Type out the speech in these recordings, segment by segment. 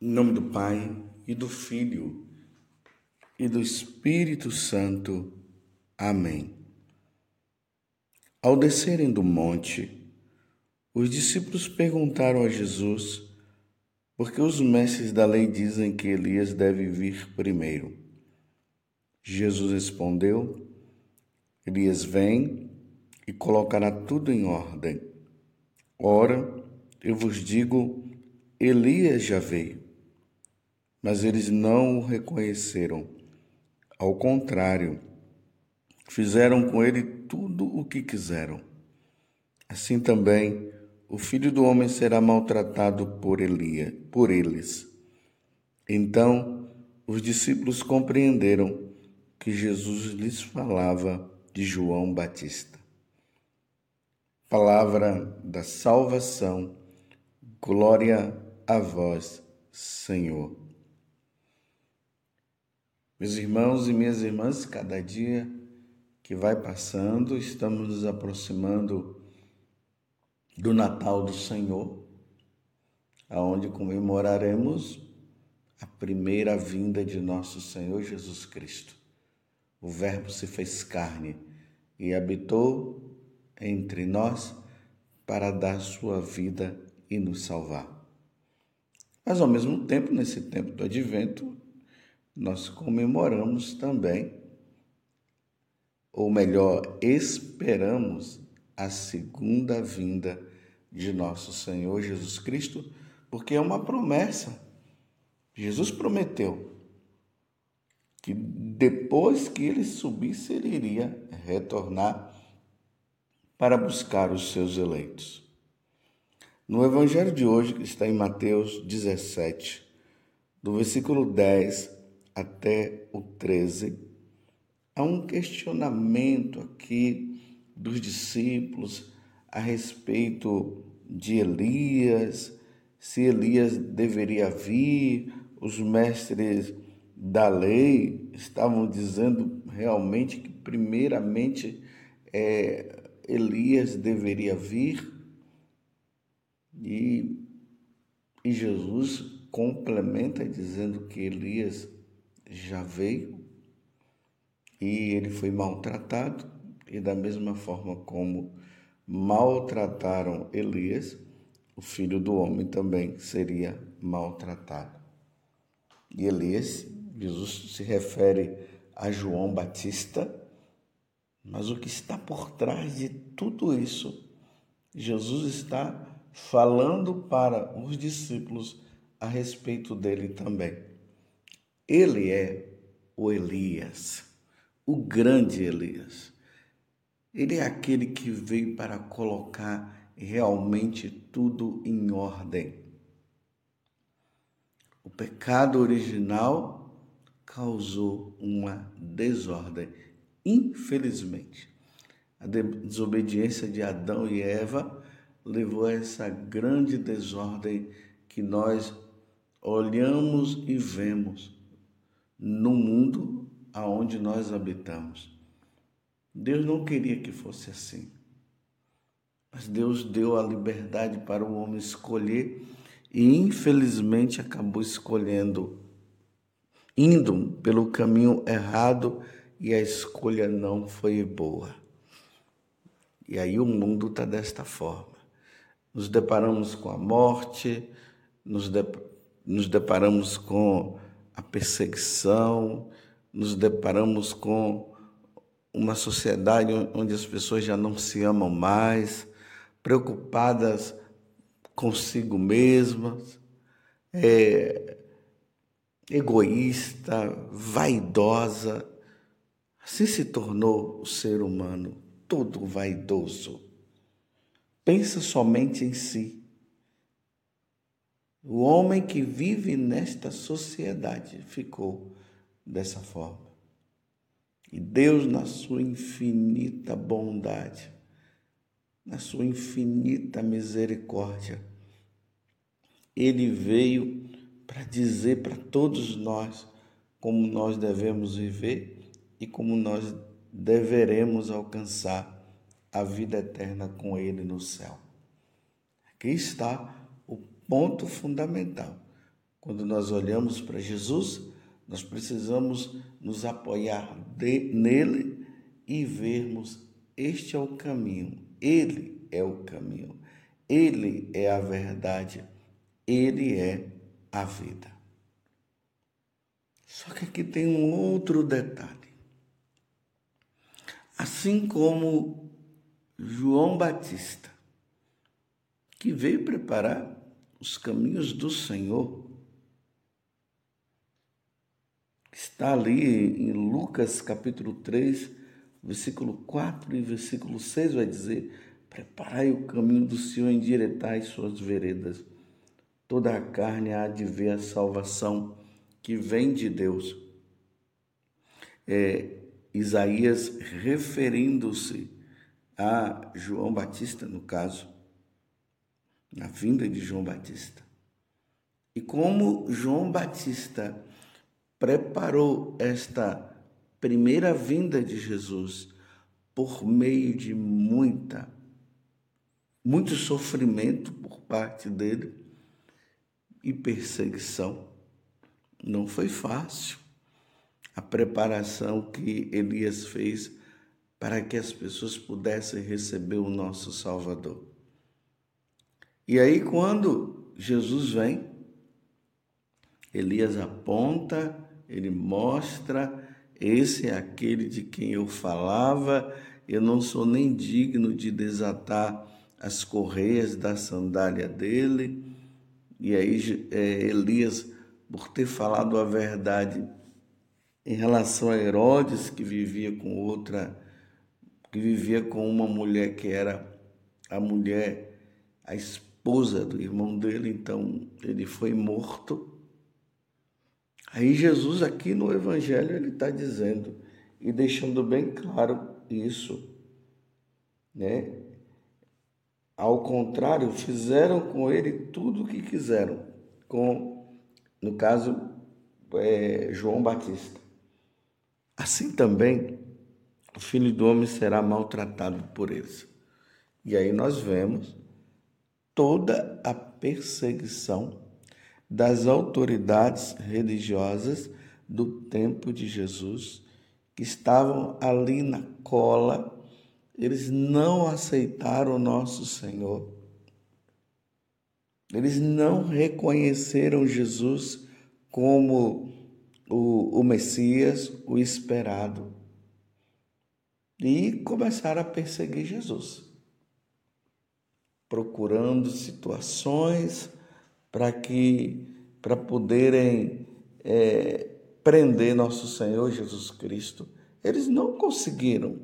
Em nome do Pai e do Filho e do Espírito Santo. Amém. Ao descerem do monte, os discípulos perguntaram a Jesus por que os mestres da lei dizem que Elias deve vir primeiro. Jesus respondeu: Elias vem e colocará tudo em ordem. Ora, eu vos digo, Elias já veio mas eles não o reconheceram. Ao contrário, fizeram com ele tudo o que quiseram. Assim também o filho do homem será maltratado por Elia, por eles. Então os discípulos compreenderam que Jesus lhes falava de João Batista. Palavra da salvação, glória a vós, Senhor. Meus irmãos e minhas irmãs, cada dia que vai passando, estamos nos aproximando do Natal do Senhor, aonde comemoraremos a primeira vinda de nosso Senhor Jesus Cristo. O Verbo se fez carne e habitou entre nós para dar sua vida e nos salvar. Mas ao mesmo tempo, nesse tempo do advento, nós comemoramos também, ou melhor, esperamos a segunda vinda de nosso Senhor Jesus Cristo, porque é uma promessa. Jesus prometeu que depois que ele subisse, ele iria retornar para buscar os seus eleitos. No evangelho de hoje, que está em Mateus 17, do versículo 10 até o 13, há um questionamento aqui dos discípulos a respeito de Elias, se Elias deveria vir, os mestres da lei estavam dizendo realmente que, primeiramente, é, Elias deveria vir, e, e Jesus complementa dizendo que Elias já veio e ele foi maltratado, e da mesma forma como maltrataram Elias, o filho do homem também seria maltratado. E Elias, Jesus se refere a João Batista, mas o que está por trás de tudo isso, Jesus está falando para os discípulos a respeito dele também. Ele é o Elias, o grande Elias. Ele é aquele que veio para colocar realmente tudo em ordem. O pecado original causou uma desordem, infelizmente. A desobediência de Adão e Eva levou a essa grande desordem que nós olhamos e vemos no mundo aonde nós habitamos. Deus não queria que fosse assim. Mas Deus deu a liberdade para o homem escolher e infelizmente acabou escolhendo indo pelo caminho errado e a escolha não foi boa. E aí o mundo está desta forma. Nos deparamos com a morte, nos, de, nos deparamos com a perseguição, nos deparamos com uma sociedade onde as pessoas já não se amam mais, preocupadas consigo mesmas, é, egoísta, vaidosa. Assim se tornou o ser humano, todo vaidoso. Pensa somente em si. O homem que vive nesta sociedade ficou dessa forma. E Deus, na sua infinita bondade, na sua infinita misericórdia, ele veio para dizer para todos nós como nós devemos viver e como nós deveremos alcançar a vida eterna com ele no céu. Aqui está ponto fundamental. Quando nós olhamos para Jesus, nós precisamos nos apoiar de, nele e vermos este é o caminho, ele é o caminho, ele é a verdade, ele é a vida. Só que aqui tem um outro detalhe. Assim como João Batista, que veio preparar os caminhos do Senhor, está ali em Lucas capítulo 3, versículo 4 e versículo 6 vai dizer: Preparai o caminho do Senhor, endireitai suas veredas. Toda a carne há de ver a salvação que vem de Deus. É, Isaías referindo-se a João Batista, no caso, na vinda de João Batista. E como João Batista preparou esta primeira vinda de Jesus por meio de muita, muito sofrimento por parte dele e perseguição. Não foi fácil a preparação que Elias fez para que as pessoas pudessem receber o nosso Salvador. E aí, quando Jesus vem, Elias aponta, ele mostra: esse é aquele de quem eu falava, eu não sou nem digno de desatar as correias da sandália dele. E aí, é, Elias, por ter falado a verdade, em relação a Herodes, que vivia com outra, que vivia com uma mulher que era a mulher, a esposa do irmão dele, então ele foi morto. Aí Jesus aqui no Evangelho ele está dizendo e deixando bem claro isso, né? Ao contrário, fizeram com ele tudo o que quiseram, com, no caso, é, João Batista. Assim também o filho do homem será maltratado por eles. E aí nós vemos toda a perseguição das autoridades religiosas do tempo de Jesus, que estavam ali na cola, eles não aceitaram o nosso Senhor. Eles não reconheceram Jesus como o, o Messias, o esperado. E começaram a perseguir Jesus, procurando situações para que para poderem é, prender nosso Senhor Jesus Cristo. Eles não conseguiram,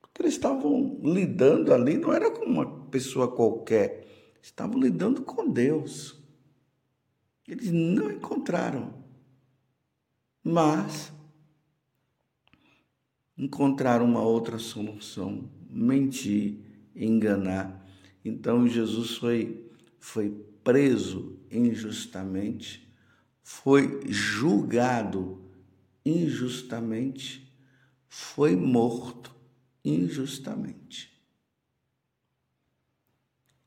porque eles estavam lidando ali, não era com uma pessoa qualquer, estavam lidando com Deus. Eles não encontraram mas encontrar uma outra solução, mentir, enganar. Então Jesus foi, foi preso injustamente, foi julgado injustamente, foi morto injustamente.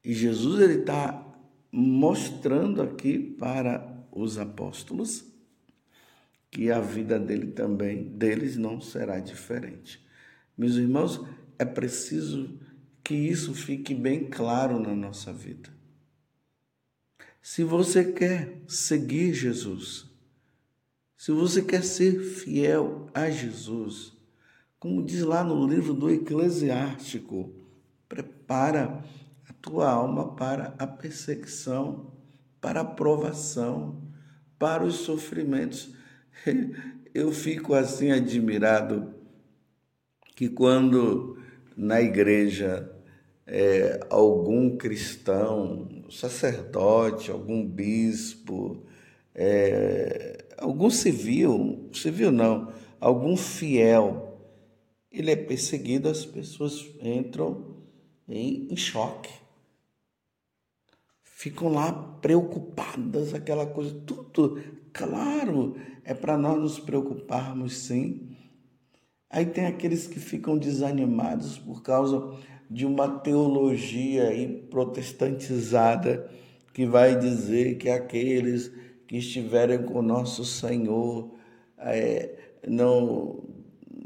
E Jesus ele está mostrando aqui para os apóstolos que a vida dele também, deles não será diferente. Meus irmãos, é preciso que isso fique bem claro na nossa vida. Se você quer seguir Jesus, se você quer ser fiel a Jesus, como diz lá no livro do Eclesiástico, prepara a tua alma para a perseguição, para a provação, para os sofrimentos. Eu fico assim admirado que quando na igreja é, algum cristão, sacerdote, algum bispo, é, algum civil, civil não, algum fiel, ele é perseguido, as pessoas entram em, em choque. Ficam lá preocupadas, aquela coisa, tudo, claro, é para nós nos preocuparmos sim. Aí tem aqueles que ficam desanimados por causa de uma teologia protestantizada que vai dizer que aqueles que estiverem com nosso Senhor, é, não,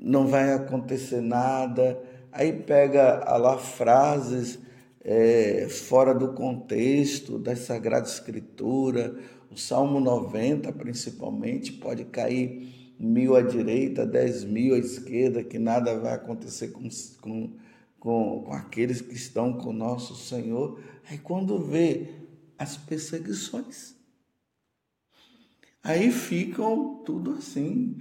não vai acontecer nada. Aí pega lá frases é, fora do contexto da Sagrada Escritura, o Salmo 90 principalmente, pode cair mil à direita, dez mil à esquerda, que nada vai acontecer com, com, com, com aqueles que estão com nosso Senhor. Aí quando vê as perseguições, aí ficam tudo assim,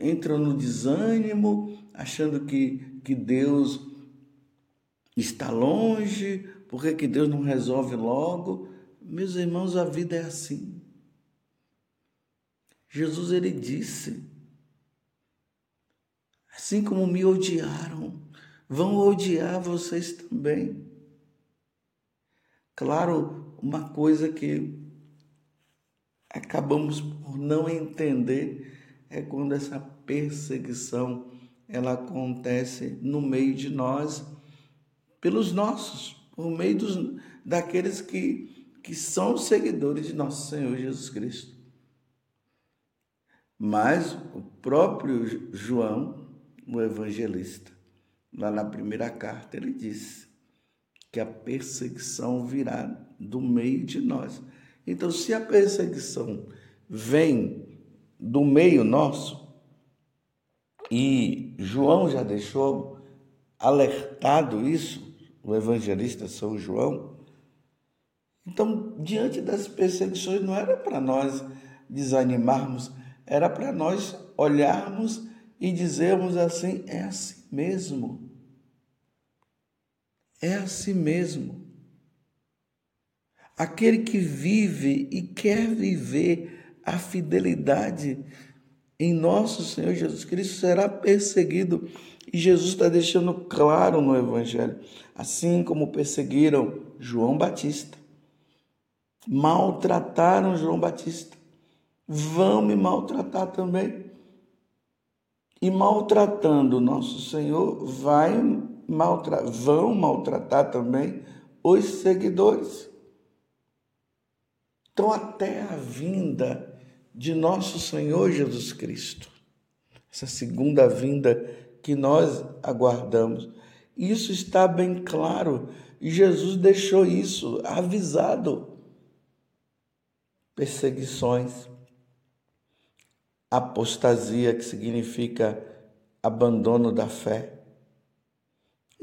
entram no desânimo, achando que, que Deus está longe, por que Deus não resolve logo? Meus irmãos, a vida é assim. Jesus ele disse: Assim como me odiaram, vão odiar vocês também. Claro, uma coisa que acabamos por não entender é quando essa perseguição ela acontece no meio de nós, pelos nossos, por meio dos, daqueles que, que são seguidores de nosso Senhor Jesus Cristo. Mas o próprio João, o evangelista, lá na primeira carta, ele disse que a perseguição virá do meio de nós. Então, se a perseguição vem do meio nosso, e João já deixou alertado isso, o evangelista São João. Então, diante das perseguições, não era para nós desanimarmos, era para nós olharmos e dizermos assim: é assim mesmo. É assim mesmo. Aquele que vive e quer viver a fidelidade em nosso Senhor Jesus Cristo será perseguido. E Jesus está deixando claro no Evangelho, assim como perseguiram João Batista, maltrataram João Batista, vão me maltratar também. E maltratando nosso Senhor, vai maltra vão maltratar também os seguidores. Então, até a vinda de nosso Senhor Jesus Cristo. Essa segunda vinda que nós aguardamos. Isso está bem claro e Jesus deixou isso avisado. Perseguições, apostasia, que significa abandono da fé.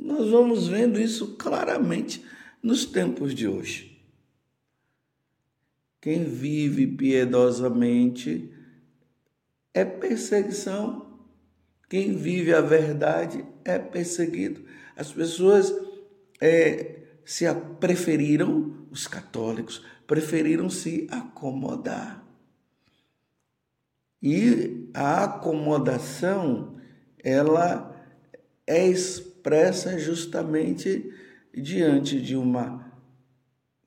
Nós vamos vendo isso claramente nos tempos de hoje. Quem vive piedosamente é perseguição. Quem vive a verdade é perseguido. As pessoas é, se preferiram, os católicos, preferiram se acomodar. E a acomodação, ela é expressa justamente diante de uma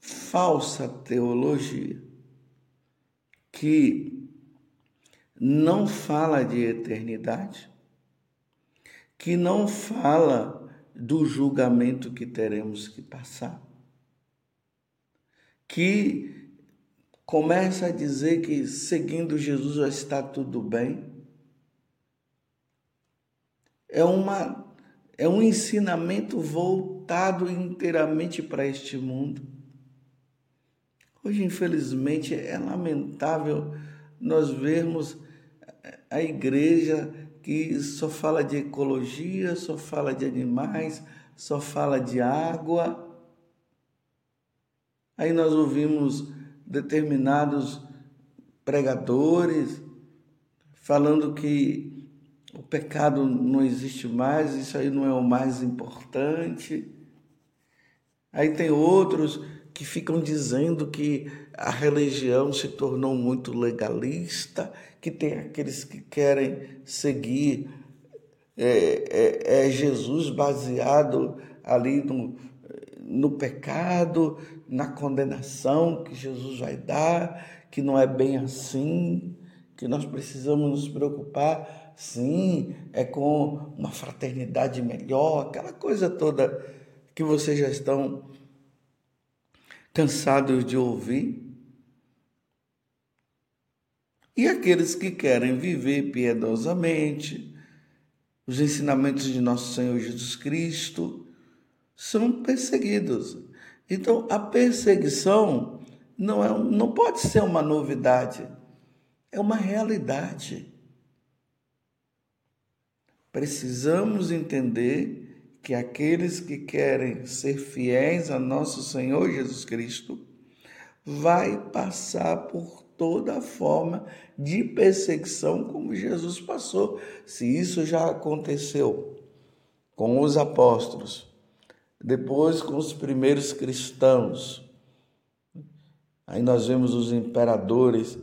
falsa teologia que não fala de eternidade, que não fala do julgamento que teremos que passar, que começa a dizer que seguindo Jesus já está tudo bem. É uma é um ensinamento voltado inteiramente para este mundo. Hoje, infelizmente, é lamentável nós vermos a igreja que só fala de ecologia, só fala de animais, só fala de água. Aí nós ouvimos determinados pregadores falando que o pecado não existe mais, isso aí não é o mais importante. Aí tem outros que ficam dizendo que a religião se tornou muito legalista, que tem aqueles que querem seguir é, é, é Jesus baseado ali no, no pecado, na condenação que Jesus vai dar, que não é bem assim, que nós precisamos nos preocupar, sim, é com uma fraternidade melhor, aquela coisa toda que vocês já estão cansados de ouvir? E aqueles que querem viver piedosamente, os ensinamentos de nosso Senhor Jesus Cristo, são perseguidos. Então, a perseguição não, é, não pode ser uma novidade, é uma realidade. Precisamos entender que aqueles que querem ser fiéis a nosso Senhor Jesus Cristo vai passar por toda forma de perseguição como Jesus passou. Se isso já aconteceu com os apóstolos, depois com os primeiros cristãos, aí nós vemos os imperadores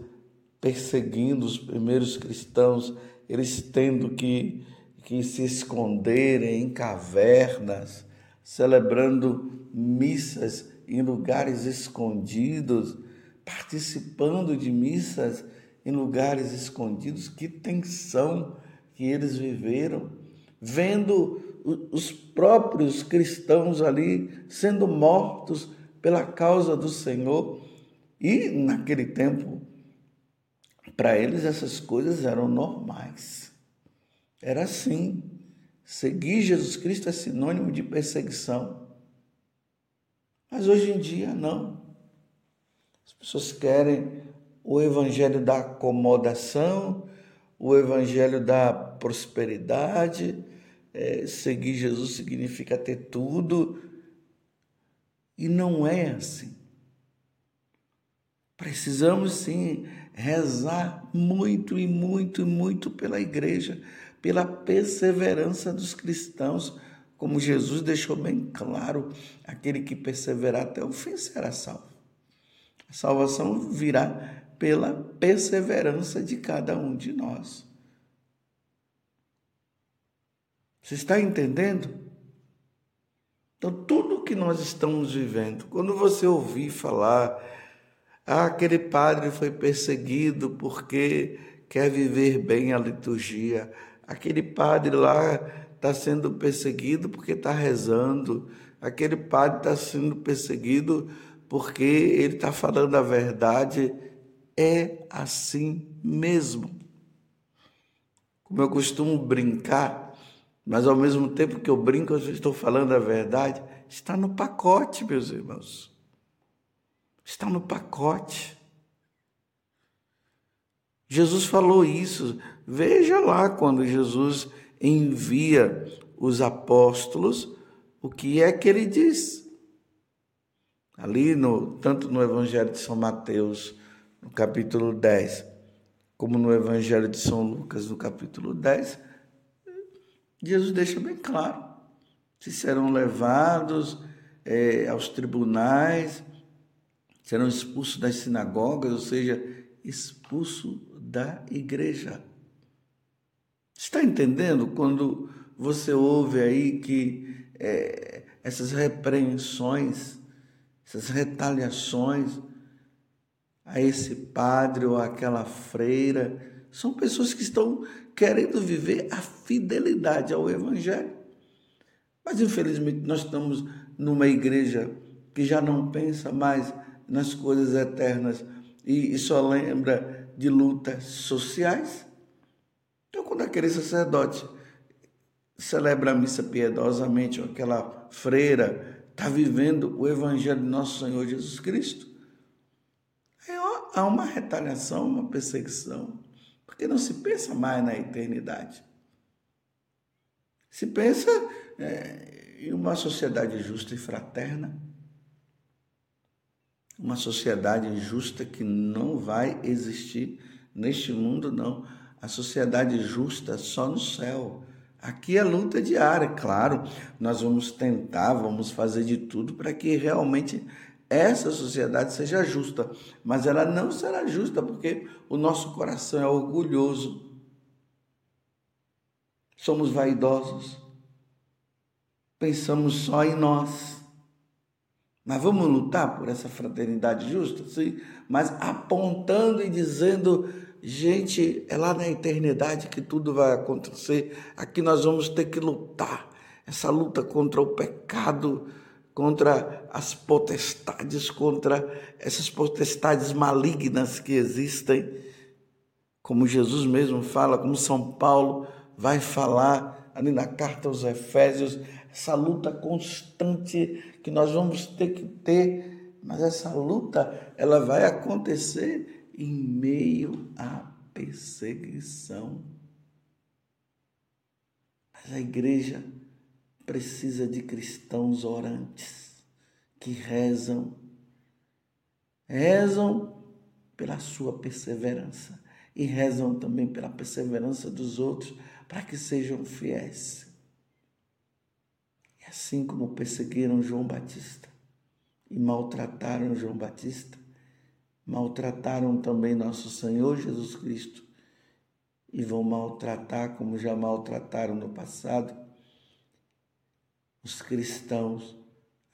perseguindo os primeiros cristãos, eles tendo que, que se esconderem em cavernas, celebrando missas em lugares escondidos, participando de missas em lugares escondidos. Que tensão que eles viveram, vendo os próprios cristãos ali sendo mortos pela causa do Senhor. E naquele tempo, para eles essas coisas eram normais. Era assim. Seguir Jesus Cristo é sinônimo de perseguição. Mas hoje em dia, não. As pessoas querem o evangelho da acomodação, o evangelho da prosperidade. É, seguir Jesus significa ter tudo. E não é assim. Precisamos sim rezar muito e muito e muito pela igreja, pela perseverança dos cristãos, como Jesus deixou bem claro: aquele que perseverar até o fim será salvo. A salvação virá pela perseverança de cada um de nós. Você está entendendo? Então, tudo que nós estamos vivendo, quando você ouvir falar ah, aquele padre foi perseguido porque quer viver bem a liturgia. Aquele padre lá está sendo perseguido porque está rezando. Aquele padre está sendo perseguido porque ele está falando a verdade. É assim mesmo. Como eu costumo brincar, mas ao mesmo tempo que eu brinco, eu estou falando a verdade, está no pacote, meus irmãos. Está no pacote. Jesus falou isso. Veja lá quando Jesus envia os apóstolos, o que é que ele diz? Ali no tanto no Evangelho de São Mateus, no capítulo 10, como no Evangelho de São Lucas, no capítulo 10, Jesus deixa bem claro: se serão levados é, aos tribunais, serão expulsos das sinagogas, ou seja, expulso da igreja. Está entendendo quando você ouve aí que é, essas repreensões, essas retaliações a esse padre ou aquela freira, são pessoas que estão querendo viver a fidelidade ao Evangelho. Mas infelizmente nós estamos numa igreja que já não pensa mais nas coisas eternas e, só lembra de lutas sociais. Então, quando aquele sacerdote celebra a missa piedosamente, ou aquela freira está vivendo o evangelho de nosso Senhor Jesus Cristo, há uma retaliação, uma perseguição, porque não se pensa mais na eternidade. Se pensa é, em uma sociedade justa e fraterna, uma sociedade justa que não vai existir neste mundo, não. A sociedade justa só no céu. Aqui é luta diária, claro. Nós vamos tentar, vamos fazer de tudo para que realmente essa sociedade seja justa, mas ela não será justa porque o nosso coração é orgulhoso. Somos vaidosos. Pensamos só em nós. Mas vamos lutar por essa fraternidade justa? Sim, mas apontando e dizendo, gente, é lá na eternidade que tudo vai acontecer. Aqui nós vamos ter que lutar. Essa luta contra o pecado, contra as potestades, contra essas potestades malignas que existem. como Jesus mesmo fala, como São Paulo vai falar ali na carta aos Efésios, essa luta constante que nós vamos ter que ter, mas essa luta ela vai acontecer em meio à perseguição. Mas a igreja precisa de cristãos orantes que rezam, rezam pela sua perseverança e rezam também pela perseverança dos outros, para que sejam fiéis. Assim como perseguiram João Batista e maltrataram João Batista, maltrataram também nosso Senhor Jesus Cristo e vão maltratar como já maltrataram no passado os cristãos,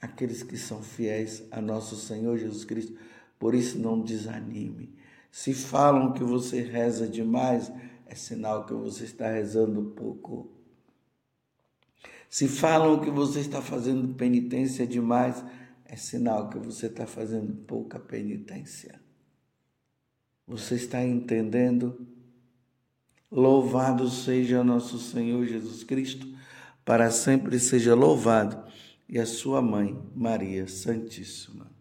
aqueles que são fiéis a nosso Senhor Jesus Cristo. Por isso não desanime se falam que você reza demais, é sinal que você está rezando pouco. Se falam que você está fazendo penitência demais, é sinal que você está fazendo pouca penitência. Você está entendendo? Louvado seja nosso Senhor Jesus Cristo, para sempre seja louvado, e a sua mãe, Maria Santíssima.